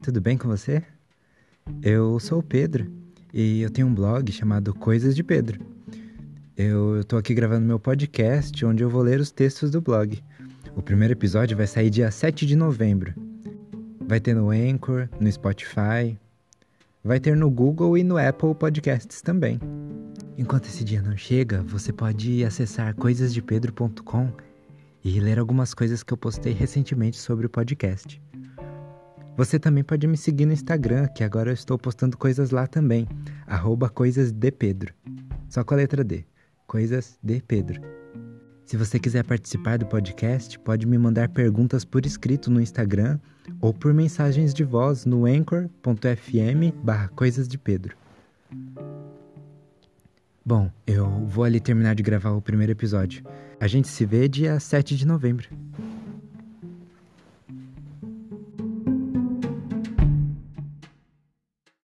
tudo bem com você? Eu sou o Pedro e eu tenho um blog chamado Coisas de Pedro. Eu estou aqui gravando meu podcast onde eu vou ler os textos do blog. O primeiro episódio vai sair dia 7 de novembro. Vai ter no Anchor, no Spotify, vai ter no Google e no Apple Podcasts também. Enquanto esse dia não chega, você pode acessar coisasdepedro.com e ler algumas coisas que eu postei recentemente sobre o podcast. Você também pode me seguir no Instagram, que agora eu estou postando coisas lá também, coisasdepedro. Só com a letra D, Coisas de Pedro. Se você quiser participar do podcast, pode me mandar perguntas por escrito no Instagram ou por mensagens de voz no anchor.fm barra Coisas de Pedro. Bom, eu vou ali terminar de gravar o primeiro episódio. A gente se vê dia 7 de novembro.